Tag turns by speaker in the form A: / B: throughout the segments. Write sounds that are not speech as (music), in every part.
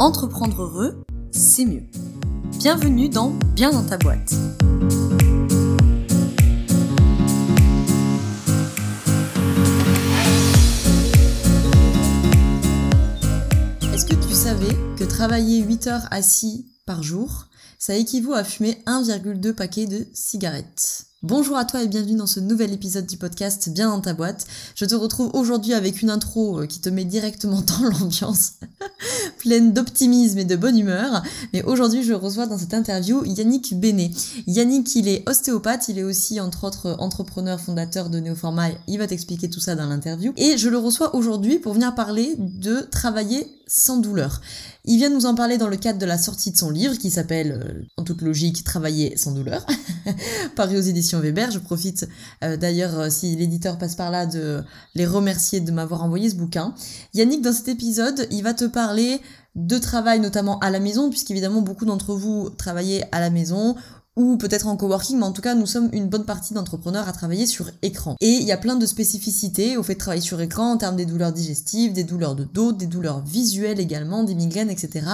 A: Entreprendre heureux, c'est mieux. Bienvenue dans Bien dans ta boîte. Est-ce que tu savais que travailler 8 heures assis par jour, ça équivaut à fumer 1,2 paquet de cigarettes? Bonjour à toi et bienvenue dans ce nouvel épisode du podcast Bien dans ta boîte. Je te retrouve aujourd'hui avec une intro euh, qui te met directement (laughs) dans l'ambiance, (laughs) pleine d'optimisme et de bonne humeur. Mais aujourd'hui, je reçois dans cette interview Yannick Bénet. Yannick, il est ostéopathe, il est aussi entre autres entrepreneur fondateur de Neoforma. Il va t'expliquer tout ça dans l'interview. Et je le reçois aujourd'hui pour venir parler de travailler sans douleur. Il vient nous en parler dans le cadre de la sortie de son livre qui s'appelle, euh, en toute logique, Travailler sans douleur, (laughs) paru aux éditions Weber. Je profite euh, d'ailleurs, euh, si l'éditeur passe par là, de les remercier de m'avoir envoyé ce bouquin. Yannick, dans cet épisode, il va te parler de travail notamment à la maison, puisqu'évidemment beaucoup d'entre vous travaillez à la maison ou peut-être en coworking, mais en tout cas, nous sommes une bonne partie d'entrepreneurs à travailler sur écran. Et il y a plein de spécificités au fait de travailler sur écran en termes des douleurs digestives, des douleurs de dos, des douleurs visuelles également, des migraines, etc.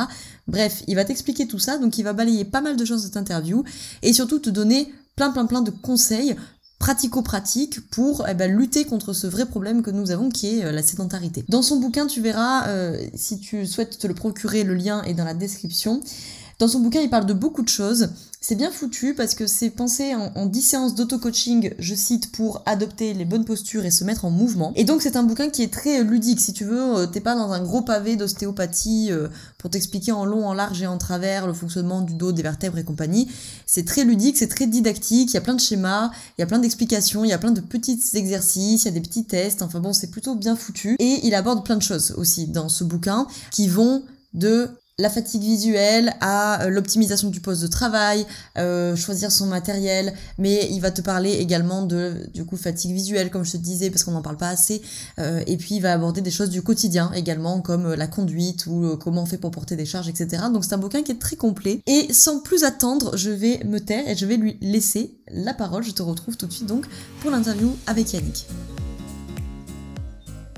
A: Bref, il va t'expliquer tout ça, donc il va balayer pas mal de choses de cette interview et surtout te donner plein plein plein de conseils pratico-pratiques pour eh ben, lutter contre ce vrai problème que nous avons qui est euh, la sédentarité. Dans son bouquin, tu verras, euh, si tu souhaites te le procurer, le lien est dans la description. Dans son bouquin, il parle de beaucoup de choses. C'est bien foutu parce que c'est pensé en, en 10 séances d'auto-coaching, je cite, pour adopter les bonnes postures et se mettre en mouvement. Et donc c'est un bouquin qui est très ludique. Si tu veux, euh, t'es pas dans un gros pavé d'ostéopathie euh, pour t'expliquer en long, en large et en travers le fonctionnement du dos, des vertèbres et compagnie. C'est très ludique, c'est très didactique, il y a plein de schémas, il y a plein d'explications, il y a plein de petits exercices, il y a des petits tests, enfin bon, c'est plutôt bien foutu. Et il aborde plein de choses aussi dans ce bouquin qui vont de la fatigue visuelle, à euh, l'optimisation du poste de travail, euh, choisir son matériel, mais il va te parler également de du coup fatigue visuelle comme je te disais parce qu'on n'en parle pas assez, euh, et puis il va aborder des choses du quotidien également comme la conduite ou comment on fait pour porter des charges, etc. Donc c'est un bouquin qui est très complet. Et sans plus attendre, je vais me taire et je vais lui laisser la parole. Je te retrouve tout de suite donc pour l'interview avec Yannick.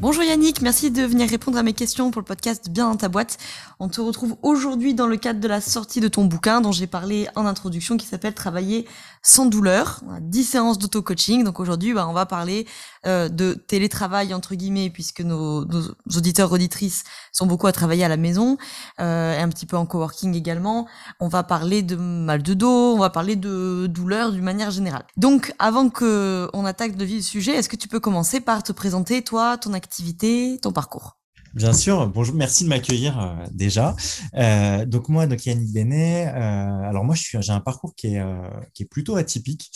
A: Bonjour Yannick, merci de venir répondre à mes questions pour le podcast Bien dans ta boîte. On te retrouve aujourd'hui dans le cadre de la sortie de ton bouquin dont j'ai parlé en introduction qui s'appelle Travailler sans douleur. On a 10 séances d'auto-coaching. Donc aujourd'hui, bah, on va parler euh, de télétravail entre guillemets puisque nos, nos, auditeurs auditrices sont beaucoup à travailler à la maison euh, et un petit peu en coworking également. On va parler de mal de dos, on va parler de douleur d'une manière générale. Donc avant que on attaque de vif le sujet, est-ce que tu peux commencer par te présenter toi, ton activité, ton parcours?
B: Bien sûr. Bonjour, merci de m'accueillir euh, déjà. Euh, donc moi, donc Yannick Benet. Euh, alors moi, je suis, j'ai un parcours qui est euh, qui est plutôt atypique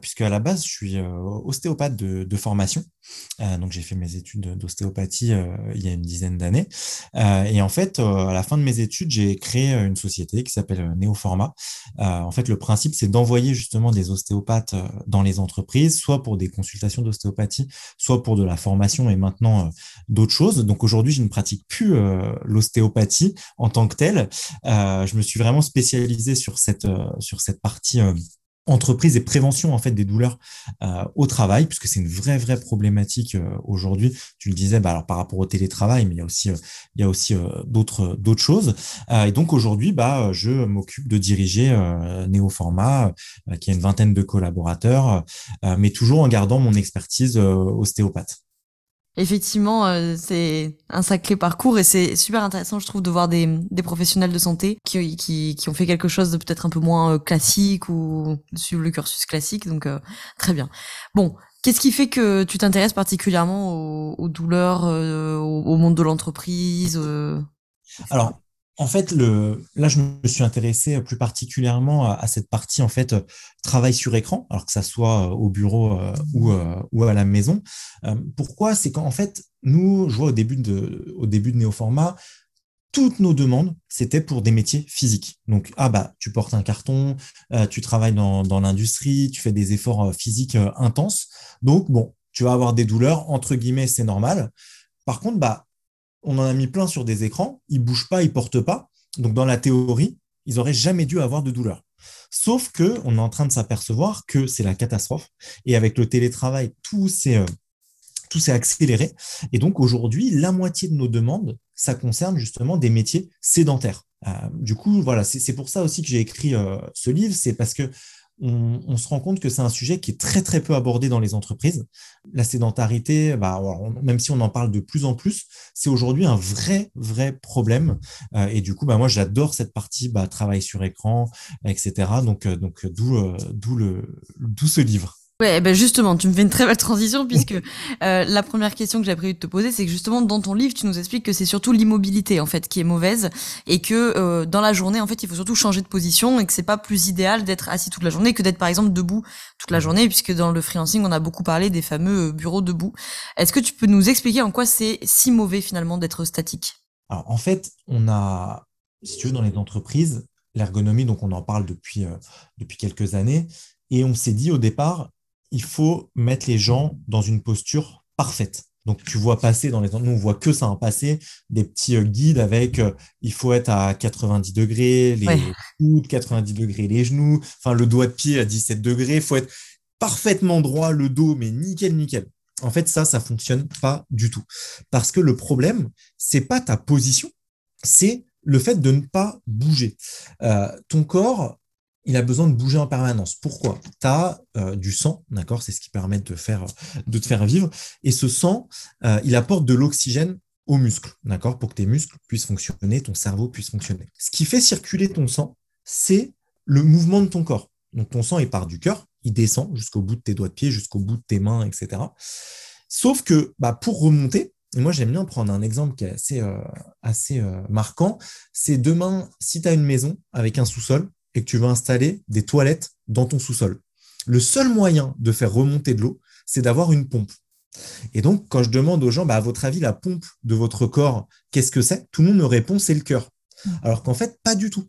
B: puisque à la base, je suis ostéopathe de formation. Donc j'ai fait mes études d'ostéopathie il y a une dizaine d'années. et en fait, à la fin de mes études, j'ai créé une société qui s'appelle Neoforma. en fait, le principe, c'est d'envoyer justement des ostéopathes dans les entreprises, soit pour des consultations d'ostéopathie, soit pour de la formation et maintenant d'autres choses. Donc aujourd'hui je ne pratique plus euh, l'ostéopathie en tant que telle. Euh, je me suis vraiment spécialisé sur cette, euh, sur cette partie entreprise et prévention en fait des douleurs euh, au travail puisque c'est une vraie vraie problématique euh, aujourd'hui. Tu le disais bah, alors par rapport au télétravail mais il y a aussi euh, il y a aussi d'autres d'autres choses. Et donc aujourd'hui bah je m'occupe de diriger Néoforma qui a une vingtaine de collaborateurs mais toujours en gardant mon expertise ostéopathe
A: Effectivement, euh, c'est un sacré parcours et c'est super intéressant, je trouve, de voir des, des professionnels de santé qui, qui, qui ont fait quelque chose de peut-être un peu moins euh, classique ou suivre le cursus classique. Donc, euh, très bien. Bon, qu'est-ce qui fait que tu t'intéresses particulièrement aux, aux douleurs, au, au, monde de l'entreprise
B: Alors, en fait, le, là, je me suis intéressé plus particulièrement à, cette partie en fait travail sur écran, alors que ça soit au bureau euh, ou, euh, à la maison. Euh, pourquoi? C'est qu'en fait, nous, je vois au début de, au début de Néoformat, toutes nos demandes, c'était pour des métiers physiques. Donc, ah bah, tu portes un carton, tu travailles dans, dans l'industrie, tu fais des efforts physiques intenses. Donc, bon, tu vas avoir des douleurs, entre guillemets, c'est normal. Par contre, bah, on en a mis plein sur des écrans, ils bougent pas, ils portent pas. Donc dans la théorie, ils auraient jamais dû avoir de douleur. Sauf que on est en train de s'apercevoir que c'est la catastrophe. Et avec le télétravail, tout s'est euh, accéléré. Et donc aujourd'hui, la moitié de nos demandes, ça concerne justement des métiers sédentaires. du coup, voilà, c'est pour ça aussi que j'ai écrit ce livre, c'est parce que on, se rend compte que c'est un sujet qui est très très peu abordé dans les entreprises. La sédentarité, bah, même si on en parle de plus en plus, c'est aujourd'hui un vrai vrai problème. Euh, et du coup, bah, moi j'adore cette partie bah, travail sur écran, etc. Donc euh, donc d'où euh, d'où le d'où ce livre.
A: Ouais, eh ben justement, tu me fais une très belle transition puisque euh, la première question que j'ai prévu de te poser, c'est que justement dans ton livre, tu nous expliques que c'est surtout l'immobilité en fait qui est mauvaise et que euh, dans la journée, en fait, il faut surtout changer de position et que c'est pas plus idéal d'être assis toute la journée que d'être par exemple debout toute la journée, puisque dans le freelancing, on a beaucoup parlé des fameux euh, bureaux debout. Est-ce que tu peux nous expliquer en quoi c'est si mauvais finalement d'être statique?
B: Alors en fait, on a, si tu veux, dans les entreprises, l'ergonomie, donc on en parle depuis depuis quelques années. Et on s'est dit au départ, il faut mettre les gens dans une posture parfaite. Donc, tu vois passer dans les. Nous, on voit que ça, hein, passer des petits euh, guides avec euh, il faut être à 90 degrés, les coudes, 90 degrés, les genoux, enfin, le doigt de pied à 17 degrés. Il faut être parfaitement droit, le dos, mais nickel, nickel. En fait, ça, ça fonctionne pas du tout. Parce que le problème, c'est pas ta position, c'est le fait de ne pas bouger. Euh, ton corps, il a besoin de bouger en permanence. Pourquoi? Tu as euh, du sang, d'accord? C'est ce qui permet de, faire, de te faire vivre. Et ce sang, euh, il apporte de l'oxygène aux muscles, d'accord? Pour que tes muscles puissent fonctionner, ton cerveau puisse fonctionner. Ce qui fait circuler ton sang, c'est le mouvement de ton corps. Donc ton sang, il part du cœur, il descend jusqu'au bout de tes doigts de pied, jusqu'au bout de tes mains, etc. Sauf que bah, pour remonter, et moi j'aime bien prendre un exemple qui est assez, euh, assez marquant, c'est demain, si tu as une maison avec un sous-sol, et que tu veux installer des toilettes dans ton sous-sol. Le seul moyen de faire remonter de l'eau, c'est d'avoir une pompe. Et donc, quand je demande aux gens, bah, à votre avis, la pompe de votre corps, qu'est-ce que c'est? Tout le monde me répond, c'est le cœur. Mmh. Alors qu'en fait, pas du tout.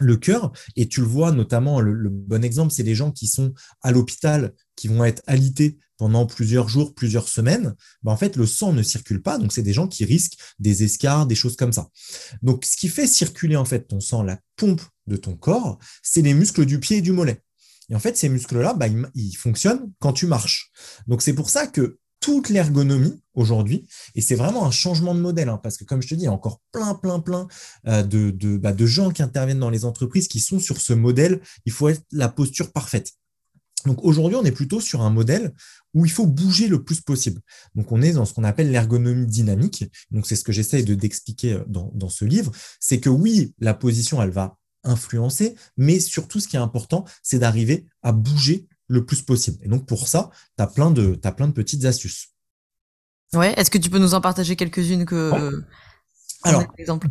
B: Le cœur, et tu le vois notamment, le, bon exemple, c'est les gens qui sont à l'hôpital, qui vont être alités pendant plusieurs jours, plusieurs semaines, bah, en fait, le sang ne circule pas. Donc, c'est des gens qui risquent des escarres, des choses comme ça. Donc, ce qui fait circuler en fait ton sang, la pompe de ton corps, c'est les muscles du pied et du mollet. Et en fait, ces muscles-là, bah, ils, fonctionnent quand tu marches. Donc, c'est pour ça que toute l'ergonomie aujourd'hui, et c'est vraiment un changement de modèle, hein, parce que comme je te dis, il y a encore plein, plein, plein euh, de, de, bah, de gens qui interviennent dans les entreprises qui sont sur ce modèle, il faut être la posture parfaite. Donc aujourd'hui, on est plutôt sur un modèle où il faut bouger le plus possible. Donc on est dans ce qu'on appelle l'ergonomie dynamique. Donc c'est ce que j'essaye de d'expliquer euh, dans, dans ce livre, c'est que oui, la position, elle va influencer, mais surtout ce qui est important, c'est d'arriver à bouger le plus possible. Et donc pour ça, tu as, plein de, as plein de petites astuces.
A: Ouais, est-ce que tu peux nous en partager quelques-unes que...
B: Alors,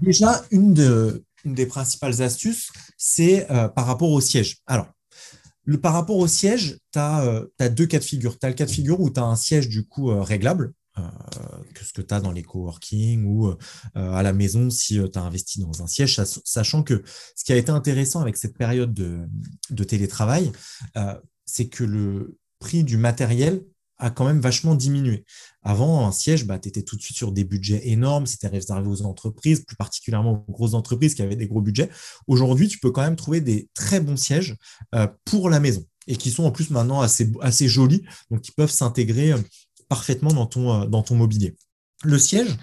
B: déjà, une, de, une des principales astuces, c'est euh, par rapport au siège. Alors, le, par rapport au siège, tu as, euh, deux cas de figure. Tu as le cas de figure où tu as un siège du coup euh, réglable, euh, que ce que tu as dans les coworking ou à la maison si tu as investi dans un siège, sachant que ce qui a été intéressant avec cette période de, de télétravail, c'est que le prix du matériel quand même vachement diminué. Avant, un siège, bah, tu étais tout de suite sur des budgets énormes, c'était réservé aux entreprises, plus particulièrement aux grosses entreprises qui avaient des gros budgets. Aujourd'hui, tu peux quand même trouver des très bons sièges euh, pour la maison et qui sont en plus maintenant assez, jolis, donc qui peuvent s'intégrer euh, parfaitement euh, dans ton mobilier. Le siège,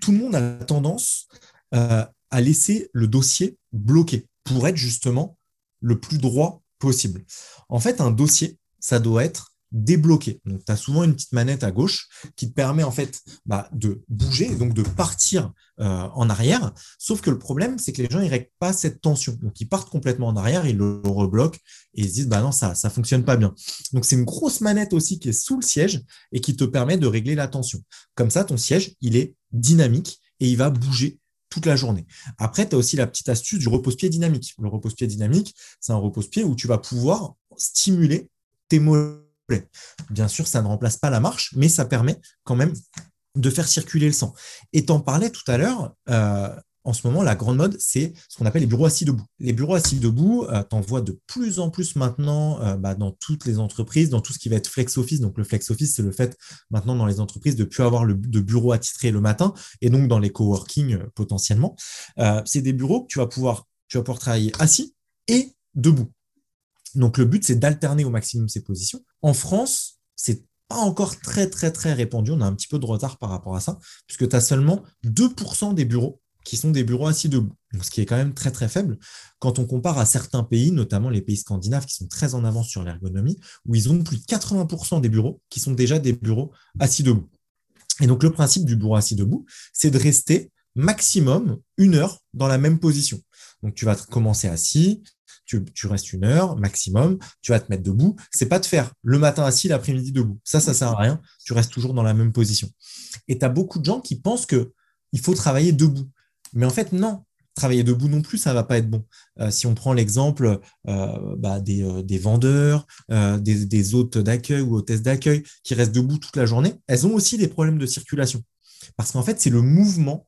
B: tout le monde a tendance à laisser le dossier bloqué pour être justement le plus droit possible. En fait, un dossier, ça doit être débloquer. Donc, tu as souvent une petite manette à gauche qui te permet en fait bah, de bouger, donc de partir euh, en arrière. Sauf que le problème, c'est que les gens ils règlent pas cette tension. Donc, ils partent complètement en arrière, ils le rebloquent et ils se disent bah non, ça ça fonctionne pas bien. Donc, c'est une grosse manette aussi qui est sous le siège et qui te permet de régler la tension. Comme ça, ton siège, il est dynamique et il va bouger toute la journée. Après, tu as aussi la petite astuce du repose-pied dynamique. Le repose-pied dynamique, c'est un repose-pied où tu vas pouvoir stimuler tes mollets Bien sûr, ça ne remplace pas la marche, mais ça permet quand même de faire circuler le sang. Et t'en parlais tout à l'heure, euh, en ce moment, la grande mode, c'est ce qu'on appelle les bureaux assis debout. Les bureaux assis debout, euh, t'en vois de plus en plus maintenant euh, bah, dans toutes les entreprises, dans tout ce qui va être flex office. Donc le flex office, c'est le fait maintenant dans les entreprises de plus avoir de bureaux attitrés le matin, et donc dans les coworking potentiellement. c'est des bureaux que tu vas pouvoir, tu vas pouvoir travailler assis et debout. Donc le but, c'est d'alterner au maximum ces positions. En France, c'est pas encore très, très, très répandu. On a un petit peu de retard par rapport à ça, puisque tu as seulement 2% des bureaux qui sont des bureaux assis debout, ce qui est quand même très très faible quand on compare à certains pays, notamment les pays scandinaves qui sont très en avance sur l'ergonomie, où ils ont plus de 80% des bureaux qui sont déjà des bureaux assis debout. Et donc le principe du bureau assis debout, c'est de rester maximum une heure dans la même position. Donc tu vas commencer assis, tu, restes une heure maximum, tu vas te mettre debout. C'est pas de faire le matin assis, l'après-midi debout. Ça, ça sert à rien. Tu restes toujours dans la même position. Et tu as beaucoup de gens qui pensent que il faut travailler debout. Mais en fait, non. Travailler debout non plus, ça va pas être bon. Euh, si on prend l'exemple euh, bah, euh, des, vendeurs, des, des, hôtes d'accueil ou hôtesses d'accueil qui restent debout toute la journée, elles ont aussi des problèmes de circulation. Parce qu'en fait, c'est le mouvement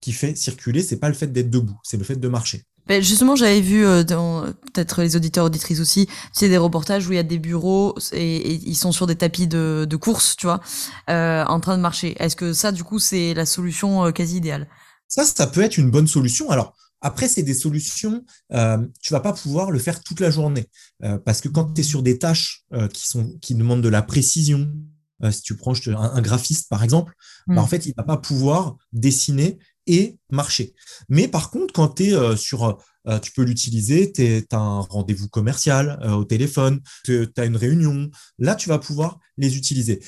B: qui fait circuler, c'est pas le fait d'être debout, c'est le fait de marcher.
A: Ben justement, j'avais vu dans peut-être les auditeurs auditrices aussi, tu sais, des reportages où il y a des bureaux et, ils sont sur des tapis de, de course, tu vois, en train de marcher. Est-ce que ça, du coup, c'est la solution quasi idéale?
B: Ça, ça peut être une bonne solution. Alors, après, c'est des solutions, euh, tu vas pas pouvoir le faire toute la journée. Euh, parce que quand tu es sur des tâches euh, qui, sont, qui demandent de la précision, euh, si tu prends un, graphiste par exemple, bah, en fait, il va pas pouvoir dessiner et marcher. Mais par contre, quand tu es sur, tu peux l'utiliser, tu as un rendez-vous commercial au téléphone, tu as une réunion, là, tu vas pouvoir les utiliser.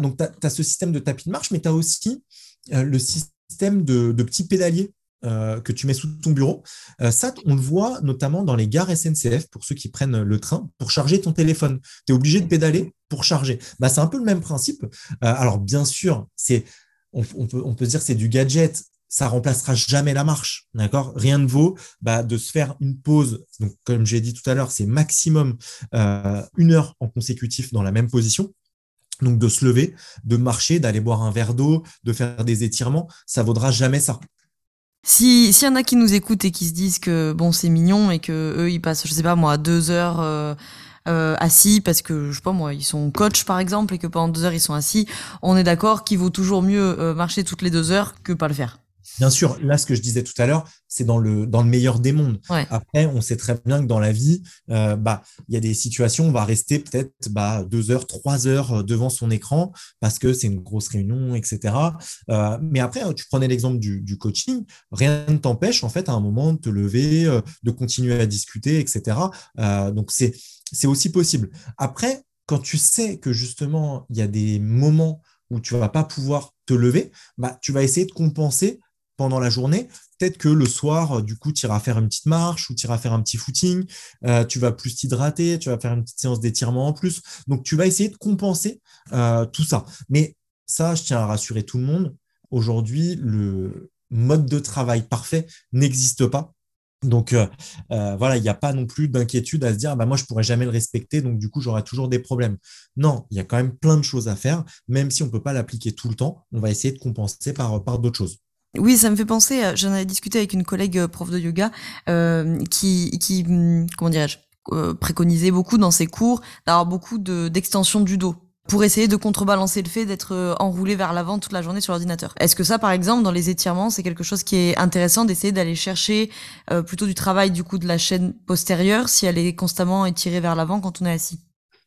B: Donc, tu as, ce système de tapis de marche, mais tu as aussi le système de, petits pédaliers euh, que tu mets sous ton bureau. Euh, ça, on le voit notamment dans les gares SNCF, pour ceux qui prennent le train, pour charger ton téléphone. Tu es obligé de pédaler pour charger. Bah, c'est un peu le même principe. Euh, alors, bien sûr, c'est, on, peut, on peut dire que c'est du gadget. Ça remplacera jamais la marche, d'accord? Rien ne vaut bah, de se faire une pause. Donc, comme j'ai dit tout à l'heure, c'est maximum une heure en consécutif dans la même position. Donc de se lever, de marcher, d'aller boire un verre d'eau, de faire des étirements, ça vaudra jamais ça.
A: Si s'il y en a qui nous écoutent et qui se disent que bon c'est mignon et que eux ils passent je sais pas moi deux heures euh, euh, assis parce que je sais pas moi ils sont coach par exemple et que pendant deux heures ils sont assis, on est d'accord qu'il vaut toujours mieux euh, marcher toutes les deux heures que pas le faire.
B: Bien sûr, là, ce que je disais tout à l'heure, c'est dans le, dans le meilleur des mondes. Après, on sait très bien que dans la vie, euh, bah, il y a des situations où on va rester peut-être bah, deux heures, trois heures euh, devant son écran parce que c'est une grosse réunion, etc. Euh, mais après, tu prenais l'exemple du, du, coaching, rien ne t'empêche en fait à un moment de te lever, de continuer à discuter, etc. donc, c'est, c'est aussi possible. Après, quand tu sais que justement, il y a des moments où tu vas pas pouvoir te lever, bah, tu vas essayer de compenser pendant la journée. Peut-être que le soir, euh, du coup, tu iras faire une petite marche ou tu iras faire un petit footing, euh, tu vas plus t'hydrater, tu vas faire une petite séance d'étirement en plus. Donc, tu vas essayer de compenser euh, tout ça. Mais ça, je tiens à rassurer tout le monde. Aujourd'hui, le mode de travail parfait n'existe pas. Donc voilà, il n'y a pas non plus d'inquiétude à se dire bah moi je pourrais jamais le respecter, donc du coup j'aurai toujours des problèmes. Non, il y a quand même plein de choses à faire, même si on ne peut pas l'appliquer tout le temps, on va essayer de compenser par, par d'autres choses.
A: Oui, ça me fait penser, j'en avais discuté avec une collègue euh, prof de yoga euh, qui, qui, hum, comment dirais-je, euh, préconisait beaucoup dans ses cours d'avoir beaucoup d'extension du dos pour essayer de contrebalancer le fait d'être euh, enroulé vers l'avant toute la journée sur l'ordinateur. Est-ce que ça, par exemple, dans les étirements, c'est quelque chose qui est intéressant d'essayer d'aller chercher plutôt du travail du coup de la chaîne postérieure si elle est constamment étirée vers l'avant quand on est assis?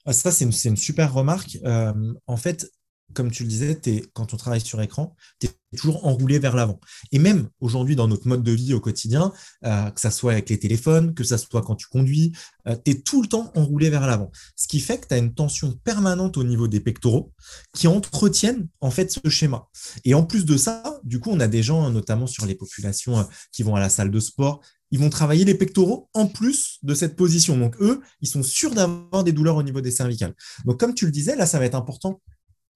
B: Ah, Ça, c'est une, une, super remarque. en fait, comme tu le disais, quand on travaille sur écran, tu es toujours enroulé vers l'avant. Et même aujourd'hui, dans notre mode de vie au quotidien, euh, que ça soit avec les téléphones, que ça soit quand tu conduis, euh, tu es tout le temps enroulé vers l'avant. Ce qui fait que tu as une tension permanente au niveau des pectoraux qui entretiennent en fait ce schéma. Et en plus de ça, du coup, on a des gens, notamment sur les populations euh, qui vont à la salle de sport, ils vont travailler les pectoraux en plus de cette position. Donc eux, ils sont sûrs d'avoir des douleurs au niveau des cervicales. Donc comme tu le disais, là, ça va être important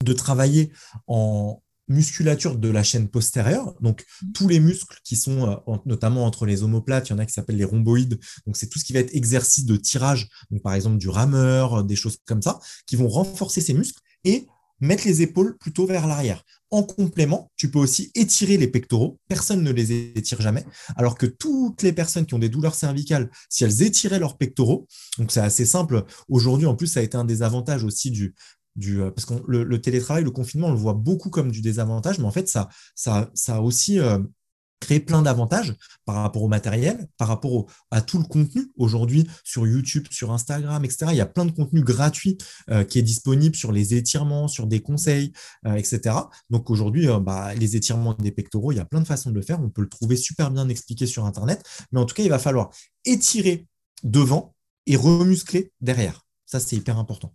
B: de travailler en musculature de la chaîne postérieure, donc mmh. tous les muscles qui sont euh, notamment entre les omoplates, il y en a qui s'appellent les rhomboïdes, donc c'est tout ce qui va être exercice de tirage, donc par exemple du rameur, euh, des choses comme ça, qui vont renforcer ces muscles et mettre les épaules plutôt vers l'arrière. En complément, tu peux aussi étirer les pectoraux. Personne ne les étire jamais. Alors que toutes les personnes qui ont des douleurs cervicales, si elles étiraient leurs pectoraux, donc c'est assez simple. Aujourd'hui, en plus, ça a été un des avantages aussi du, du, euh, parce que le, télétravail, le confinement, on le voit beaucoup comme du désavantage, mais en fait, ça, ça, ça a aussi euh, créer plein d'avantages par rapport au matériel, par rapport à tout le contenu. Aujourd'hui, sur YouTube, sur Instagram, etc., il y a plein de contenu gratuit euh, qui est disponible sur les étirements, sur des conseils, euh, etc. Donc aujourd'hui, euh, bah, les étirements des pectoraux, il y a plein de façons de le faire. On peut le trouver super bien expliqué sur Internet. Mais en tout cas, il va falloir étirer devant et remuscler derrière. Ça, c'est hyper important.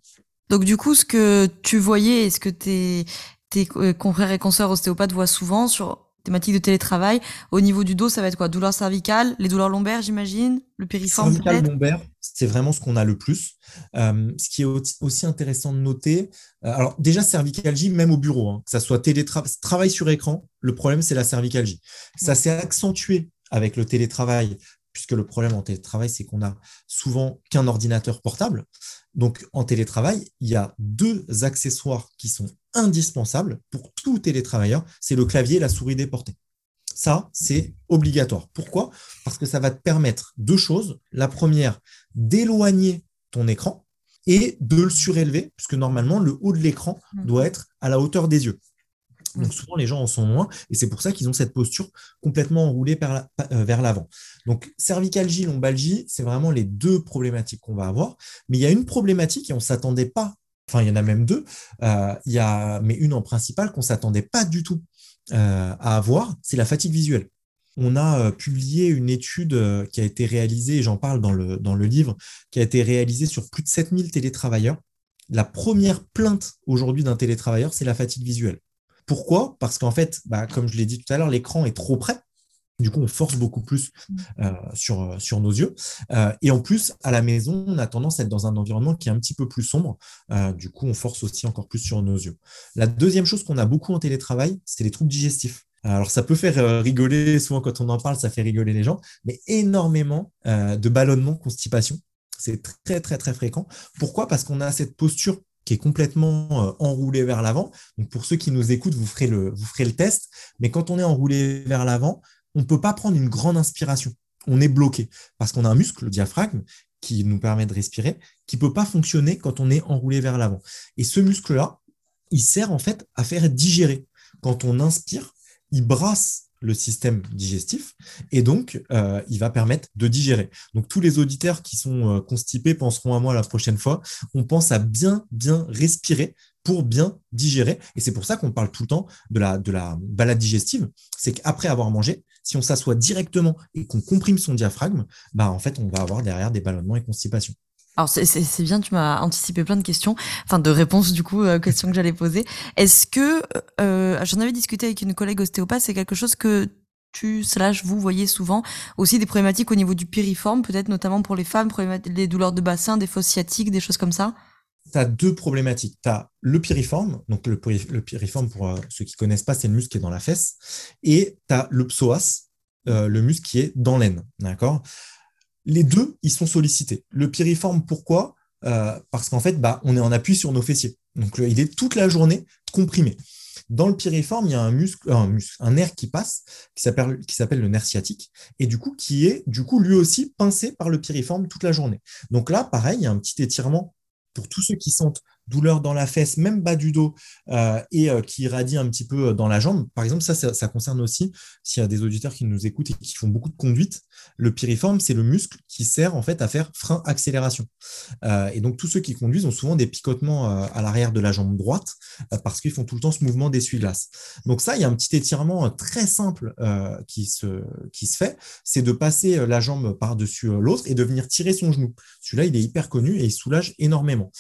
A: Donc du coup, ce que tu voyais et ce que tes, tes confrères et consoeurs ostéopathes voient souvent sur thématique de télétravail. Au niveau du dos, ça va être quoi? Douleurs cervicales, les douleurs lombaires, j'imagine? Le périforme
B: Cervical, lombaire, c'est vraiment ce qu'on a le plus. Euh, ce qui est aussi intéressant de noter, euh, alors déjà cervicalgie, même au bureau, hein, que ça soit télétravail, travail sur écran, le problème c'est la cervicalgie. Ça s'est accentué avec le télétravail puisque le problème en télétravail, c'est qu'on a souvent qu'un ordinateur portable. Donc, en télétravail, il y a deux accessoires qui sont indispensables pour tout télétravailleur, c'est le clavier et la souris déportée. Ça, c'est obligatoire. Pourquoi? Parce que ça va te permettre deux choses. La première, d'éloigner ton écran et de le surélever, puisque normalement, le haut de l'écran mmh. doit être à la hauteur des yeux. Donc souvent, les gens en sont moins, et c'est pour ça qu'ils ont cette posture complètement enroulée euh, vers l'avant. Donc cervicalgie, lombalgie, c'est vraiment les deux problématiques qu'on va avoir. Mais il y a une problématique, et on ne s'attendait pas, enfin il y en a même deux, euh, il y a, mais une en principal qu'on ne s'attendait pas du tout euh, à avoir, c'est la fatigue visuelle. On a publié une étude qui a été réalisée, et j'en parle dans le, dans le livre, qui a été réalisée sur plus de 7000 télétravailleurs. La première plainte aujourd'hui d'un télétravailleur, c'est la fatigue visuelle. Pourquoi? Parce qu'en fait, bah, comme je l'ai dit tout à l'heure, l'écran est trop près. Du coup, on force beaucoup plus mm. euh, sur, euh, sur nos yeux. Euh, et en plus, à la maison, on a tendance à être dans un environnement qui est un petit peu plus sombre. du coup, on force aussi encore plus sur nos yeux. La deuxième chose qu'on a beaucoup en télétravail, c'est les troubles digestifs. Alors, ça peut faire rigoler, souvent quand on en parle, ça fait rigoler les gens, mais énormément de ballonnement, constipation. C'est très, très, très fréquent. Pourquoi? Parce qu'on a cette posture qui est complètement euh, enroulé vers l'avant. Donc pour ceux qui nous écoutent, vous ferez le, vous ferez le test. Mais quand on est enroulé vers l'avant, on ne peut pas prendre une grande inspiration. On est bloqué parce qu'on a un muscle, le diaphragme, qui nous permet de respirer, qui ne peut pas fonctionner quand on est enroulé vers l'avant. Et ce muscle-là, il sert en fait à faire digérer. Quand on inspire, il brasse le système digestif et donc euh, il va permettre de digérer. Donc tous les auditeurs qui sont euh, constipés penseront à moi la prochaine fois. On pense à bien bien respirer pour bien digérer et c'est pour ça qu'on parle tout le temps de la de la balade digestive. C'est qu'après avoir mangé, si on s'assoit directement et qu'on comprime son diaphragme, bah en fait on va avoir derrière des ballonnements et constipation.
A: Alors c'est bien, tu m'as anticipé plein de questions, enfin de réponses du coup, euh, (laughs) questions que j'allais poser. Est-ce que euh, j'en avais discuté avec une collègue ostéopathe, c'est quelque chose que tu slash vous voyez souvent aussi des problématiques au niveau du piriforme, peut-être notamment pour les femmes, les douleurs de bassin, des fosses sciatiques, des choses comme ça?
B: Tu as deux problématiques. Tu as le piriforme, donc le, piriforme, pour euh, ceux qui connaissent pas, c'est le muscle qui est dans la fesse, et tu as le psoas, le muscle qui est dans l'aine. D'accord? Les deux, ils sont sollicités. Le piriforme, pourquoi? Euh, Parce qu'en fait, bah, on est en appui sur nos fessiers. Donc, il est toute la journée comprimé. Dans le piriforme, il y a un muscle, un, muscle, un nerf qui passe, qui s'appelle, qui s'appelle le nerf sciatique, et du coup, qui est, du coup, lui aussi pincé par le piriforme toute la journée. Donc là, pareil, il y a un petit étirement pour tous ceux qui sentent douleur dans la fesse, même bas du dos, euh, et euh, qui irradie un petit peu euh, dans la jambe. Par exemple, ça, ça, concerne aussi, s'il y a des auditeurs qui nous écoutent et qui font beaucoup de conduite, le piriforme, c'est le muscle qui sert en fait à faire frein-accélération. et donc, tous ceux qui conduisent ont souvent des picotements à l'arrière de la jambe droite parce qu'ils font tout le temps ce mouvement d'essuie-glace. Donc ça, il y a un petit étirement très simple qui, se, qui se fait, c'est de passer la jambe par-dessus l'autre et de venir tirer son genou. Celui-là, il est hyper connu et il soulage énormément.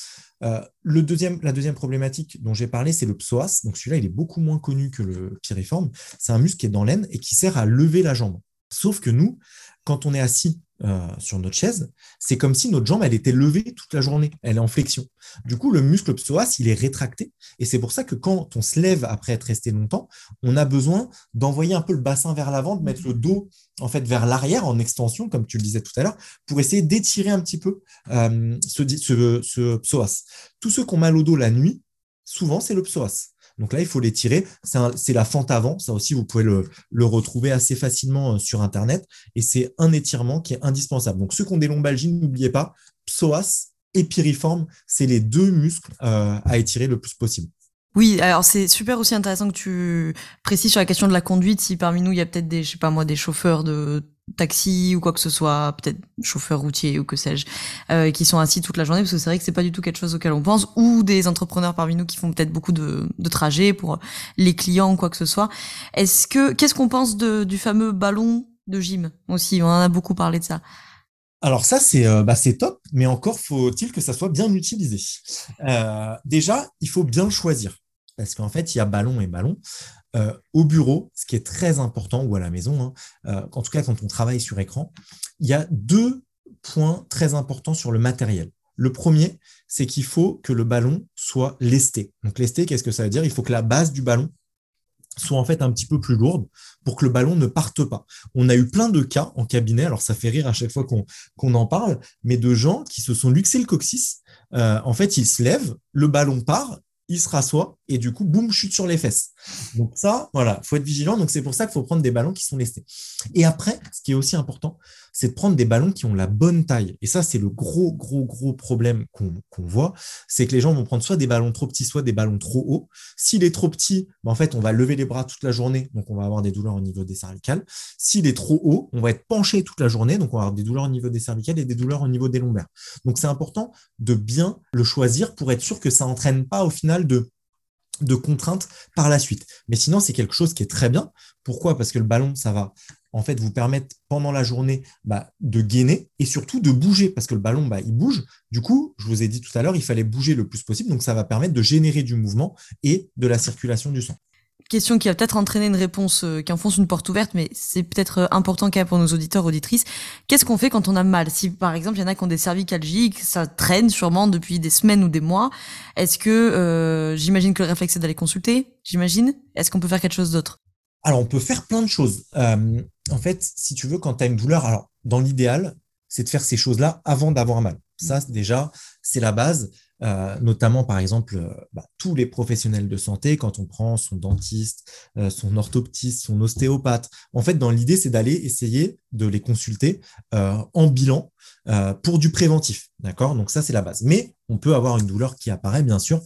B: Euh, deuxième, la deuxième problématique dont j'ai parlé, c'est le psoas. Donc celui-là, il est beaucoup moins connu que le piriforme. C'est un muscle qui est dans l'aine et qui sert à lever la jambe. Sauf que nous, quand on est assis euh, sur notre chaise, c'est comme si notre jambe, elle était levée toute la journée, elle est en flexion. Du coup, le muscle psoas, il est rétracté, et c'est pour ça que quand on se lève après être resté longtemps, on a besoin d'envoyer un peu le bassin vers l'avant, de mettre le dos en fait vers l'arrière en extension, comme tu le disais tout à l'heure, pour essayer d'étirer un petit peu euh, ce, ce, ce psoas. Tous ceux qui ont mal au dos la nuit, souvent c'est le psoas. Donc là, il faut les tirer. C'est la fente avant. Ça aussi, vous pouvez le, retrouver assez facilement euh, sur Internet. Et c'est un étirement qui est indispensable. Donc ceux qui ont des lombalgies, n'oubliez pas, psoas et piriforme, c'est les deux muscles euh, à étirer le plus possible.
A: Oui, alors c'est super aussi intéressant que tu précises sur la question de la conduite. Si parmi nous il y a peut-être des, je sais pas moi, des chauffeurs de taxi ou quoi que ce soit, peut-être chauffeurs routiers ou que sais-je, euh, qui sont assis toute la journée, parce que c'est vrai que c'est pas du tout quelque chose auquel on pense, ou des entrepreneurs parmi nous qui font peut-être beaucoup de, de trajets pour les clients ou quoi que ce soit. Est-ce que qu'est-ce qu'on pense de, du fameux ballon de gym aussi? On en a beaucoup parlé de ça.
B: Alors ça, c'est euh, bah, top, mais encore faut-il que ça soit bien utilisé. Euh, déjà, il faut bien le choisir, parce qu'en fait, il y a ballon et ballon. Euh, au bureau, ce qui est très important, ou à la maison, hein, en tout cas quand on travaille sur écran, il y a deux points très importants sur le matériel. Le premier, c'est qu'il faut que le ballon soit lesté. Donc lesté, qu'est-ce que ça veut dire? Il faut que la base du ballon soit en fait un petit peu plus lourde pour que le ballon ne parte pas. On a eu plein de cas en cabinet, alors ça fait rire à chaque fois qu'on en parle, mais de gens qui se sont luxés le coccyx. Euh, en fait, ils se lèvent, le ballon part, il se rassoit et du coup, boum, chute sur les fesses. Donc ça, voilà, faut être vigilant. Donc c'est pour ça qu'il faut prendre des ballons qui sont lestés. Et après, ce qui est aussi important, c'est de prendre des ballons qui ont la bonne taille. Et ça, c'est le gros, gros, gros problème qu'on voit, c'est que les gens vont prendre soit des ballons trop petits, soit des ballons trop hauts. S'il est trop petit, ben, en fait, on va lever les bras toute la journée, donc on va avoir des douleurs au niveau des cervicales. S'il est trop haut, on va être penché toute la journée, donc on va avoir des douleurs au niveau des cervicales et des douleurs au niveau des lombaires. Donc c'est important de bien le choisir pour être sûr que ça n'entraîne pas au final de de contraintes par la suite. Mais sinon, c'est quelque chose qui est très bien. Pourquoi? Parce que le ballon, ça va en fait vous permettre pendant la journée bah, de gainer et surtout de bouger parce que le ballon bah, il bouge. Du coup, je vous ai dit tout à l'heure, il fallait bouger le plus possible, donc ça va permettre de générer du mouvement et de la circulation du sang.
A: Question qui va peut-être entraîner une réponse euh, qui enfonce une porte ouverte, mais c'est peut-être euh, important quand même pour nos auditeurs auditrices. Qu'est-ce qu'on fait quand on a mal? Si par exemple il y en a qui ont des cervicalgiques, ça traîne sûrement depuis des semaines ou des mois. Est-ce que euh, j'imagine que le réflexe est d'aller consulter J'imagine? Est-ce qu'on peut faire quelque chose d'autre?
B: Alors, on peut faire plein de choses. Euh, en fait, si tu veux, quand tu as une douleur, alors dans l'idéal, c'est de faire ces choses-là avant d'avoir mal. Ça, déjà, c'est la base. Euh, notamment par exemple euh, bah, tous les professionnels de santé, quand on prend son dentiste, son orthoptiste, son ostéopathe. En fait, dans l'idée, c'est d'aller essayer de les consulter en bilan pour du préventif. D'accord? Donc ça, c'est la base. Mais on peut avoir une douleur qui apparaît, bien sûr.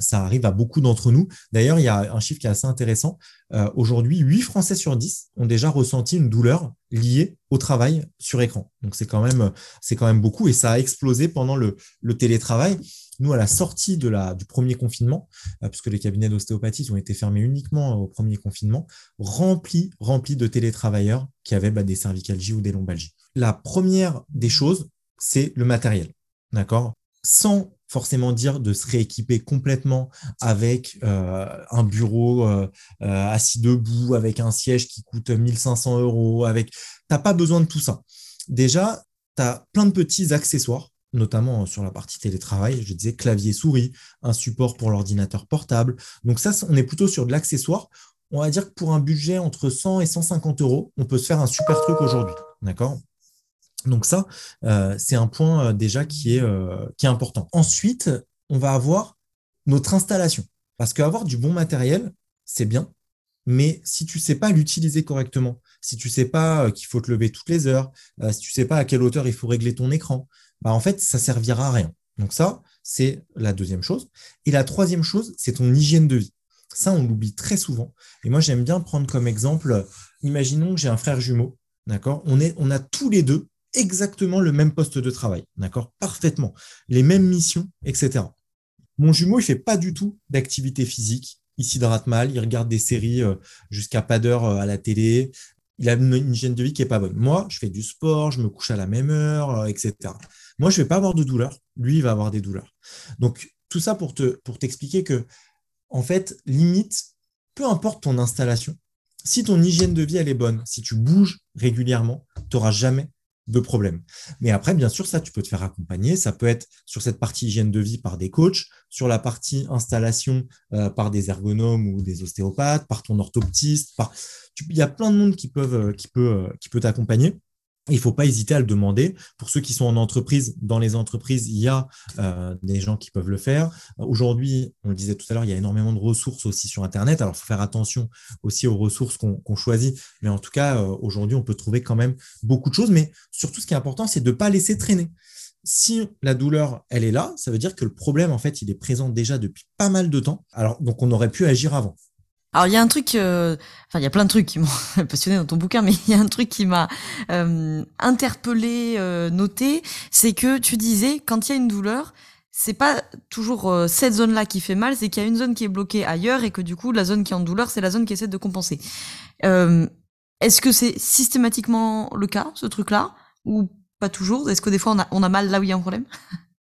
B: ça arrive à beaucoup d'entre nous. D'ailleurs, il y a un chiffre qui est assez intéressant. Euh, aujourd'hui, 8 Français sur 10 ont déjà ressenti une douleur liée au travail sur écran. Donc c'est quand même quand même beaucoup et ça a explosé pendant le, télétravail. Nous, à la sortie du premier confinement, euh, puisque les cabinets d'ostéopathie ont été fermés uniquement au premier confinement, remplis remplis de télétravailleurs qui avaient bah, des cervicalgies ou des lombalgies. La première des choses, c'est le matériel. D'accord? Sans forcément dire de se rééquiper complètement avec euh, un bureau euh, euh, assis debout, avec un siège qui coûte 1500 euros. Avec... Tu n'as pas besoin de tout ça. Déjà, tu as plein de petits accessoires, notamment sur la partie télétravail. Je disais clavier souris, un support pour l'ordinateur portable. Donc ça, on est plutôt sur de l'accessoire. On va dire que pour un budget entre 100 et 150 euros, on peut se faire un super truc aujourd'hui. D'accord? Donc ça, euh, c'est un point euh, déjà qui est, euh, qui est important. Ensuite, on va avoir notre installation. Parce qu'avoir du bon matériel, c'est bien, mais si tu ne sais pas l'utiliser correctement, si tu ne sais pas qu'il faut te lever toutes les heures, si tu ne sais pas à quelle hauteur il faut régler ton écran, bah en fait, ça servira à rien. Donc ça, c'est la deuxième chose. Et la troisième chose, c'est ton hygiène de vie. Ça, on l'oublie très souvent. Et moi, j'aime bien prendre comme exemple, imaginons que j'ai un frère jumeau, d'accord? On, on a tous les deux exactement le même poste de travail, d'accord? Parfaitement. Les mêmes missions, etc. Mon jumeau, il fait pas du tout d'activité physique. Il s'hydrate mal, il regarde des séries euh, jusqu'à pas d'heure euh, à la télé. Il a une hygiène de vie qui est pas bonne. Moi, je fais du sport, je me couche à la même heure, euh, etc. Moi, je vais pas avoir de douleur. Lui, il va avoir des douleurs. Donc, tout ça pour te pour t'expliquer que, en fait, limite, peu importe ton installation, si ton hygiène de vie elle est bonne, si tu bouges régulièrement, tu n'auras jamais de problème. Mais après, bien sûr, ça, tu peux te faire accompagner. Ça peut être sur cette partie hygiène de vie par des coachs, sur la partie installation euh, par des ergonomes ou des ostéopathes, par ton orthoptiste. Par... Il y a plein de monde qui peuvent, euh, qui peut, euh, qui peut t'accompagner. Il ne faut pas hésiter à le demander. Pour ceux qui sont en entreprise, dans les entreprises, il y a euh, des gens qui peuvent le faire. Aujourd'hui, on le disait tout à l'heure, il y a énormément de ressources aussi sur Internet. Alors, il faut faire attention aussi aux ressources qu'on choisit. Mais en tout cas, euh, aujourd'hui, on peut trouver quand même beaucoup de choses. Mais surtout, ce qui est important, c'est de ne pas laisser traîner. si la douleur, elle est là, ça veut dire que le problème, en fait, il est présent déjà depuis pas mal de temps. Alors, donc, on aurait pu agir avant.
A: Alors il y a un truc, euh, enfin il y a plein de trucs qui m'ont (laughs) passionné dans ton bouquin, mais il y a un truc qui m'a euh, interpellé, euh, noté, c'est que tu disais quand il y a une douleur, c'est pas toujours euh, cette zone-là qui fait mal, c'est qu'il y a une zone qui est bloquée ailleurs et que du coup la zone qui est en douleur, c'est la zone qui essaie de compenser. Est-ce que c'est systématiquement le cas, ce truc-là, ou pas toujours? Est-ce que des fois on a, on a mal là où il y a un problème?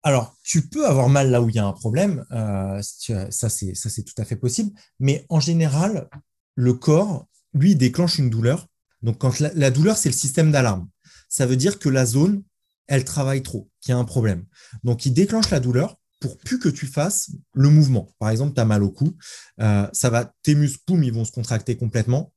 B: Alors, tu peux avoir mal là où il y a un problème, euh, ça c'est tout à fait possible, mais en général, le corps, lui, déclenche une douleur. Donc, quand la, douleur, c'est le système d'alarme. Ça veut dire que la zone, elle travaille trop, qu'il y a un problème. Donc, il déclenche la douleur pour plus que tu fasses le mouvement. Par exemple, tu as mal au cou, euh, ça va, tes muscles, ils vont se contracter complètement.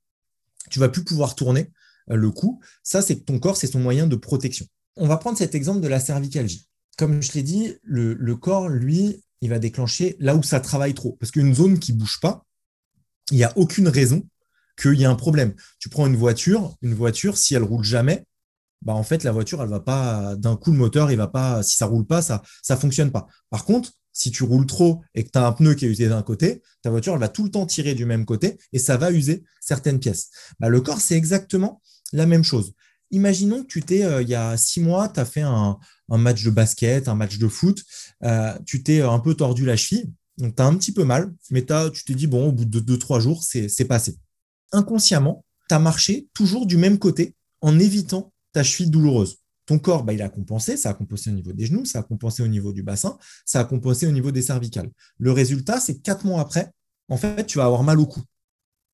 B: Tu vas plus pouvoir tourner euh, le cou. Ça, c'est que ton corps, c'est son moyen de protection. On va prendre cet exemple de la cervicalgie comme je l'ai dit, le, corps, lui, il va déclencher là où ça travaille trop. Parce qu'une zone qui bouge pas, il n'y a aucune raison qu'il y ait un problème. Tu prends une voiture, une voiture, si elle roule jamais, bah en fait, la voiture, elle va pas, d'un coup, le moteur, il va pas, si ça roule pas, ça, ça fonctionne pas. Par contre, si tu roules trop et que tu as un pneu qui est usé d'un côté, ta voiture, elle va tout le temps tirer du même côté et ça va user certaines pièces. Bah, le corps, c'est exactement la même chose imaginons que tu t'es, euh, il y a six mois, tu as fait un, match de basket, un match de foot, euh, tu t'es un peu tordu la cheville, donc tu as un petit peu mal, mais tu t'es dit, bon, au bout de deux, trois jours, c'est passé. Inconsciemment, tu as marché toujours du même côté en évitant ta cheville douloureuse. Ton corps, bah, il a compensé, ça a compensé au niveau des genoux, ça a compensé au niveau du bassin, ça a compensé au niveau des cervicales. Le résultat, c'est que quatre mois après, en fait, tu vas avoir mal au cou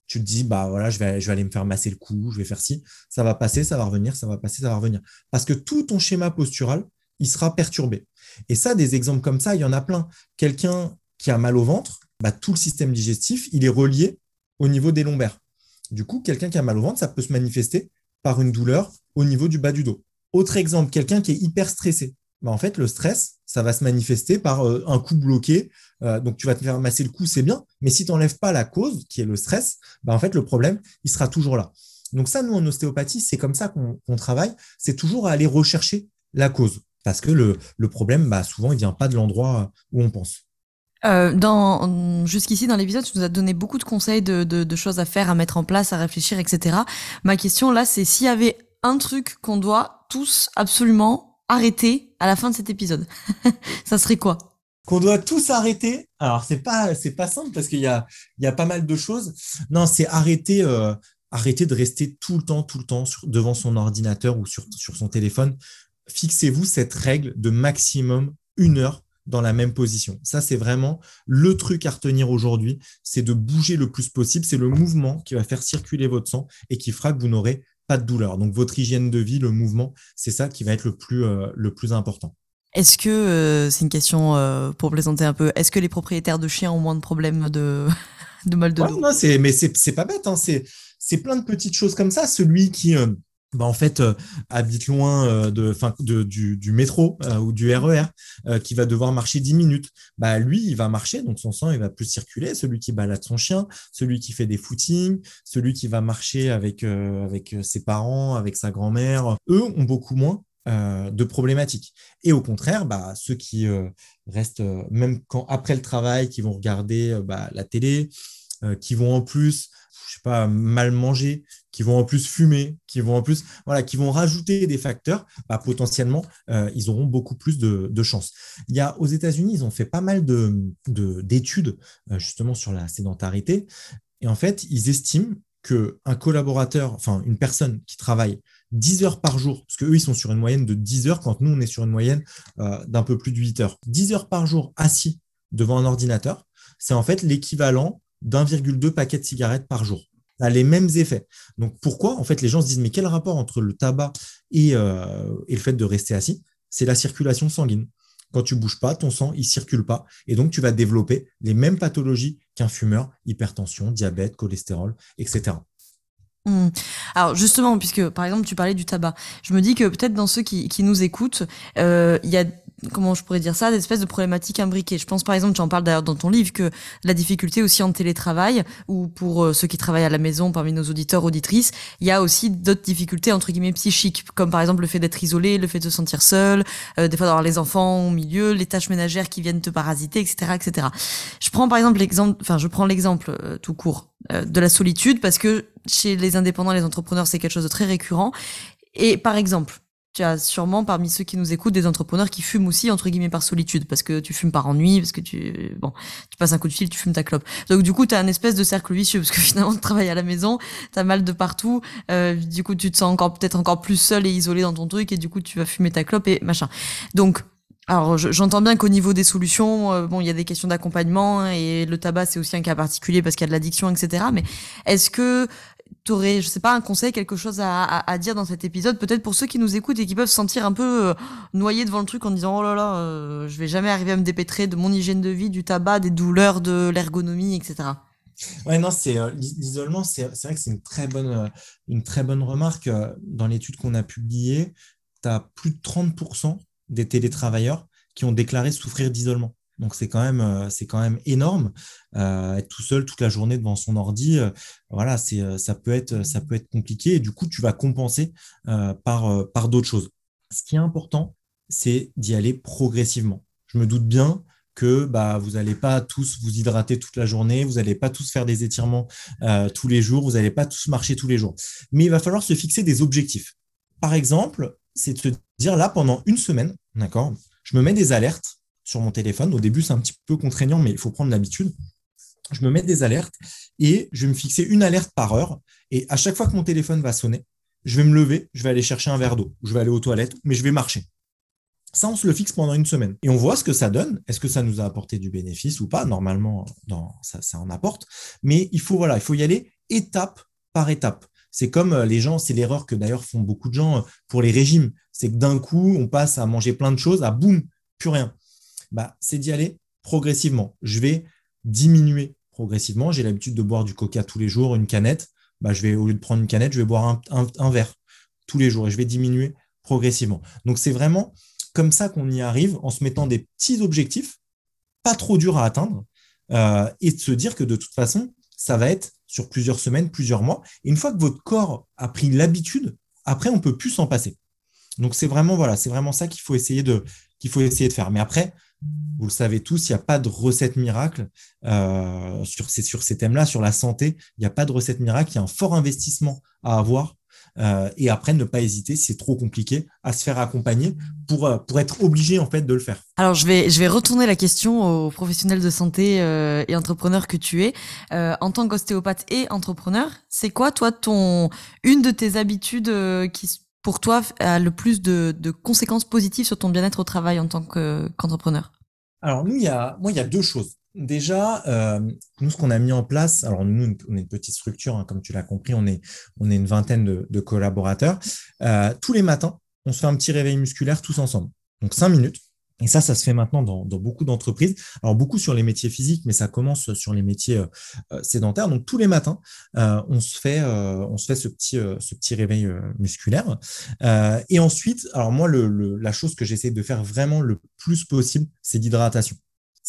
B: tu te dis, bah voilà, je je vais aller me faire masser le cou, je vais faire ci, ça va passer, ça va revenir, ça va passer, ça va revenir. Parce que tout ton schéma postural, il sera perturbé. Et ça, des exemples comme ça, il y en a plein. Quelqu'un qui a mal au ventre, bah, tout le système digestif, il est relié au niveau des lombaires. Du coup, quelqu'un qui a mal au ventre, ça peut se manifester par une douleur au niveau du bas du dos. Autre exemple, quelqu'un qui est hyper stressé. Bah, en fait, le stress, ça va se manifester par euh, un cou bloqué. Euh, donc, tu vas te faire masser le cou, c'est bien. Mais si tu n'enlèves pas la cause, qui est le stress, bah, en fait, le problème, il sera toujours là. Donc, ça, nous, en ostéopathie, c'est comme ça qu'on travaille. C'est toujours à aller rechercher la cause. Parce que le, problème, bah, souvent, il ne vient pas de l'endroit où on pense.
A: Euh, dans jusqu'ici dans l'épisode, tu nous as donné beaucoup de conseils de, de, choses à faire, à mettre en place, à réfléchir, etc. Ma question là, c'est s'il y avait un truc qu'on doit tous absolument arrêter à la fin de cet épisode (laughs) Ça serait quoi?
B: Qu'on doit tous arrêter? Alors c'est pas c'est pas simple parce qu'il y a il y a pas mal de choses. Non, c'est arrêter euh, arrêter de rester tout le temps tout le temps devant son ordinateur ou sur sur son téléphone. Fixez-vous cette règle de maximum une heure dans la même position. Ça, c'est vraiment le truc à retenir aujourd'hui, c'est de bouger le plus possible. C'est le mouvement qui va faire circuler votre sang et qui fera que vous n'aurez pas de douleur. Donc votre hygiène de vie, le mouvement, c'est ça qui va être le plus, euh, le plus important.
A: Est-ce que, euh, c'est une question euh, pour plaisanter un peu, est-ce que les propriétaires de chiens ont moins de problèmes de, (laughs) de mal de dos?
B: non, Mais c'est pas bête, hein, c'est plein de petites choses comme ça. Celui qui, bah, en fait, euh, habite loin euh, de, fin, de, du, du, métro euh, ou du RER, qui va devoir marcher 10 minutes, bah, lui, il va marcher, donc son sang, il va plus circuler. Celui qui balade son chien, celui qui fait des footings, celui qui va marcher avec, avec ses parents, avec sa grand-mère, eux ont beaucoup moins de problématiques. Et au contraire, bah, ceux qui restent, même quand après le travail, qui vont regarder bah, la télé, qui vont en plus je sais pas, mal manger, qui vont en plus fumer, qui vont en plus, voilà, qui vont rajouter des facteurs, bah, potentiellement, euh, ils auront beaucoup plus de, de chances. Il y a aux États-Unis, ils ont fait pas mal de, d'études euh, justement sur la sédentarité, et en fait, ils estiment qu'un collaborateur, enfin une personne qui travaille 10 heures par jour, parce qu'eux, ils sont sur une moyenne de 10 heures, quand nous, on est sur une moyenne euh, d'un peu plus de 8 heures. 10 heures par jour assis devant un ordinateur, c'est en fait l'équivalent d'1,2 paquet de cigarettes par jour. Ça a les mêmes effets. Donc pourquoi En fait, les gens se disent, mais quel rapport entre le tabac et, euh, et le fait de rester assis? C'est la circulation sanguine. Quand tu bouges pas, ton sang, il circule pas. Et donc, tu vas développer les mêmes pathologies qu'un fumeur, hypertension, diabète, cholestérol, etc.
A: Hmm. Alors justement, puisque par exemple tu parlais du tabac, je me dis que peut-être dans ceux qui, qui nous écoutent, euh, il y a comment je pourrais dire ça, des espèces de problématiques imbriquées. Je pense par exemple, tu en parles d'ailleurs dans ton livre, que la difficulté aussi en télétravail, ou pour euh, ceux qui travaillent à la maison parmi nos auditeurs, auditrices, il y a aussi d'autres difficultés entre guillemets psychiques, comme par exemple le fait d'être isolé, le fait de se sentir seul, euh, des fois d'avoir les enfants au milieu, les tâches ménagères qui viennent te parasiter, etc., etc. Je prends par exemple l'exemple, enfin je prends l'exemple euh, tout court de la solitude parce que chez les indépendants, les entrepreneurs, c'est quelque chose de très récurrent. Et par exemple, tu as sûrement parmi ceux qui nous écoutent des entrepreneurs qui fument aussi entre guillemets par solitude parce que tu fumes par ennui parce que tu bon tu passes un coup de fil tu fumes ta clope donc du coup tu as un espèce de cercle vicieux parce que (laughs) finalement tu travailles à la maison tu as mal de partout euh, du coup tu te sens encore peut-être encore plus seul et isolé dans ton truc et du coup tu vas fumer ta clope et machin donc alors j'entends bien qu'au niveau des solutions, euh, bon, il y a des questions d'accompagnement et le tabac c'est aussi un cas particulier parce qu'il y a de l'addiction, etc. Mais est-ce que tu aurais, je sais pas, un conseil, quelque chose à, à, dire dans cet épisode, peut-être pour ceux qui nous écoutent et qui peuvent se sentir un peu euh, noyés devant le truc en disant oh là là, euh, je vais jamais arriver à me dépêtrer de mon hygiène de vie, du tabac, des douleurs, de l'ergonomie, etc.
B: Ouais, non, c'est l'isolement, c'est vrai que c'est une très bonne, une très bonne remarque. Dans l'étude qu'on a publiée, tu as plus de 30% des télétravailleurs qui ont déclaré souffrir d'isolement. Donc c'est quand même euh, c'est quand même énorme euh, être tout seul toute la journée devant son ordi. Euh, voilà, c'est ça peut être ça peut être compliqué et du coup tu vas compenser par par d'autres choses. Ce qui est important, c'est d'y aller progressivement. Je me doute bien que bah, vous n'allez pas tous vous hydrater toute la journée, vous n'allez pas tous faire des étirements tous les jours, vous n'allez pas tous marcher tous les jours. Mais il va falloir se fixer des objectifs. Par exemple, c'est de se dire là, pendant une semaine, d'accord, je me mets des alertes sur mon téléphone. Au début, c'est un petit peu contraignant, mais il faut prendre l'habitude. Je me mets des alertes et je vais me fixer une alerte par heure. Et à chaque fois que mon téléphone va sonner, je vais me lever, je vais aller chercher un verre d'eau, je vais aller aux toilettes, mais je vais marcher. Ça, on se le fixe pendant une semaine. Et on voit ce que ça donne. Est-ce que ça nous a apporté du bénéfice ou pas? Normalement, ça, ça en apporte. Mais il faut, voilà, il faut y aller étape par étape. C'est comme euh, les gens, c'est l'erreur que d'ailleurs font beaucoup de gens euh, pour les régimes. C'est que d'un coup, on passe à manger plein de choses, à boum, plus rien. Bah, c'est d'y aller progressivement. Je vais diminuer progressivement. J'ai l'habitude de boire du coca tous les jours, une canette. Bah, je vais, au lieu de prendre une canette, je vais boire un, verre tous les jours et je vais diminuer progressivement. Donc, c'est vraiment comme ça qu'on y arrive en se mettant des petits objectifs, pas trop durs à atteindre, euh, et de se dire que de toute façon, ça va être sur plusieurs semaines, plusieurs mois. Et une fois que votre corps a pris l'habitude, après, on peut plus s'en passer. Donc, c'est vraiment, voilà, c'est vraiment ça qu'il faut essayer de, qu'il faut essayer de faire. Mais après, vous le savez tous, il n'y a pas de recette miracle euh, sur ces, thèmes-là, sur la santé. Il n'y a pas de recette miracle. Il y a un fort investissement à avoir euh, et après, ne pas hésiter, si c'est trop compliqué, à se faire accompagner pour, euh, pour être obligé en fait de le faire.
A: Alors je vais, retourner la question aux professionnels de santé et entrepreneurs que tu es. en tant qu'ostéopathe et entrepreneur, c'est quoi toi une de tes habitudes qui pour toi a le plus de, conséquences positives sur ton bien-être au travail en tant qu'entrepreneur?
B: Alors nous, il y a, moi, il y a deux choses. Déjà, euh, nous, ce qu'on a mis en place, alors nous, on est une petite structure, hein, comme tu l'as compris, on est, on est une vingtaine de, collaborateurs. Euh, tous les matins, on se fait un petit réveil musculaire tous ensemble. Donc, cinq minutes. Et ça, ça se fait maintenant dans, beaucoup d'entreprises. Alors, beaucoup sur les métiers physiques, mais ça commence sur les métiers euh, sédentaires. Donc, tous les matins, on, se fait, on se fait ce petit, ce petit réveil musculaire. et ensuite, alors moi, la chose que j'essaie de faire vraiment le plus possible, c'est l'hydratation.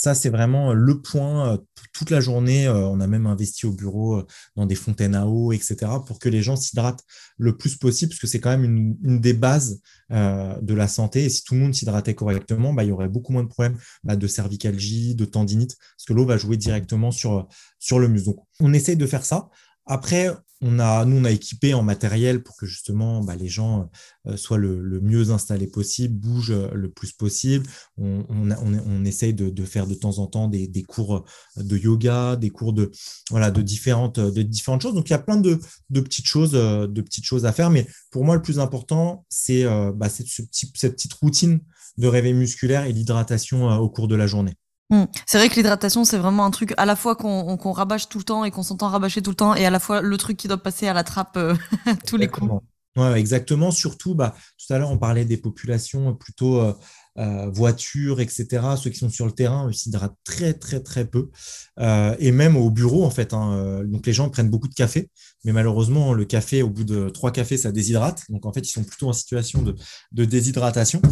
B: Ça, c'est vraiment euh, le point euh, toute la journée. Euh, on a même investi au bureau dans des fontaines à eau, etc., pour que les gens s'hydratent le plus possible, parce que c'est quand même une, des bases de la santé. Et si tout le monde s'hydratait correctement, bah, il y aurait beaucoup moins de problèmes bah, de cervicalgie, de tendinite, parce que l'eau va jouer directement sur, sur le muscle. Donc, on essaye de faire ça. Après, on a, nous, on a équipé en matériel pour que justement bah, les gens euh, soient le, mieux installés possible, bougent euh, le plus possible. On, on, essaye de, faire de temps en temps des, cours de yoga, des cours de, voilà, de, différentes, de différentes choses. Donc, il y a plein de, petites, choses, de petites choses à faire. Mais pour moi, le plus important, c'est bah, cette petite routine de réveil musculaire et l'hydratation au cours de la journée.
A: Hmm. C'est vrai que l'hydratation, c'est vraiment un truc à la fois qu'on rabâche tout le temps et qu'on s'entend rabâcher tout le temps, et à la fois le truc qui doit passer à la trappe euh, (laughs) tous les coups.
B: Ouais, exactement. Surtout, bah, tout à l'heure, on parlait des populations plutôt, euh, voiture, etc., ceux qui sont sur le terrain, s'hydratent très, très, très peu. et même au bureau, en fait. Hein, donc, les gens prennent beaucoup de café, mais malheureusement, le café, au bout de trois cafés, ça déshydrate. Donc, en fait, ils sont plutôt en situation de, déshydratation.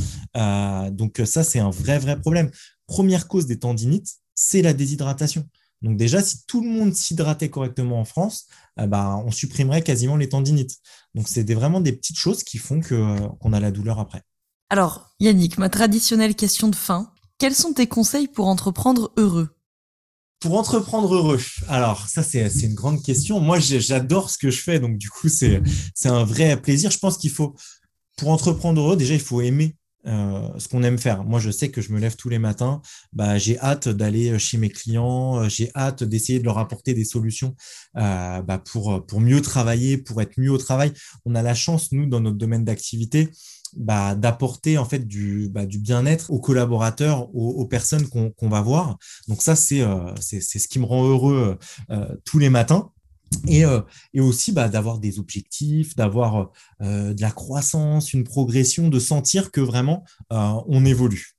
B: donc, ça, c'est un vrai, vrai problème. Première cause des tendinites, c'est la déshydratation. Donc déjà, si tout le monde s'hydratait correctement en France, euh, bah, on supprimerait quasiment les tendinites. Donc c'est vraiment des petites choses qui font euh, qu'on a la douleur après.
A: Alors Yannick, ma traditionnelle question de fin, quels sont tes conseils pour entreprendre heureux?
B: Pour entreprendre heureux, alors ça c'est une grande question. Moi j'adore ce que je fais, donc du coup c'est un vrai plaisir. Je pense qu'il faut, pour entreprendre heureux, déjà il faut aimer euh, ce qu'on aime faire. Moi, je sais que je me lève tous les matins, bah, j'ai hâte d'aller chez mes clients, euh, j'ai hâte d'essayer de leur apporter des solutions euh, bah, pour mieux travailler, pour être mieux au travail. On a la chance, nous, dans notre domaine d'activité, bah, d'apporter en fait du, bah, du bien-être aux collaborateurs, aux, personnes qu'on va voir. Donc ça, c'est c'est ce qui me rend heureux tous les matins. Et, euh, aussi bah, d'avoir des objectifs, d'avoir euh, de la croissance, une progression, de sentir que vraiment euh, on évolue.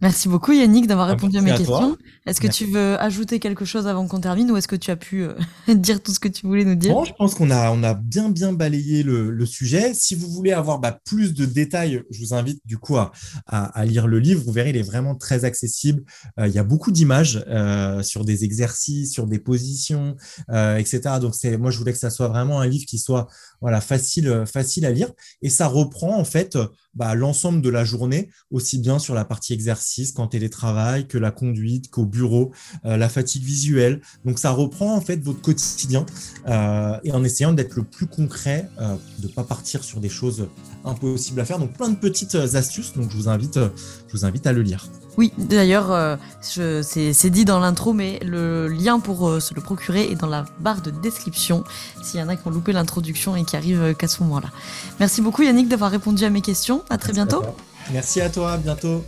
A: Merci beaucoup Yannick d'avoir répondu à mes questions. Est-ce que tu veux ajouter quelque chose avant qu'on termine ou est-ce que tu as pu euh, (laughs) dire tout ce que tu voulais nous dire?
B: Bon, je pense qu'on a, on a bien bien balayé le, sujet. Si vous voulez avoir bah, plus de détails, je vous invite du coup à, à, lire le livre. Vous verrez, il est vraiment très accessible. Euh, il y a beaucoup d'images euh, sur des exercices, sur des positions, etc. Donc c'est, moi je voulais que ça soit vraiment un livre qui soit voilà facile facile à lire et ça reprend en fait bah, l'ensemble de la journée, aussi bien sur la partie exercice qu'en télétravail, que la conduite, qu'au bureau, euh, la fatigue visuelle. Donc ça reprend en fait votre quotidien euh, et en essayant d'être le plus concret, euh, de ne pas partir sur des choses impossibles à faire. Donc plein de petites astuces. Donc je vous invite, vous invite à le lire.
A: Oui, d'ailleurs, euh, c'est dit dans l'intro, mais le lien pour euh, se le procurer est dans la barre de description, s'il y en a qui ont loupé l'introduction et qui arrivent euh, qu'à ce moment-là. Merci beaucoup Yannick d'avoir répondu à mes questions. À très bientôt.
B: Merci à toi, à bientôt.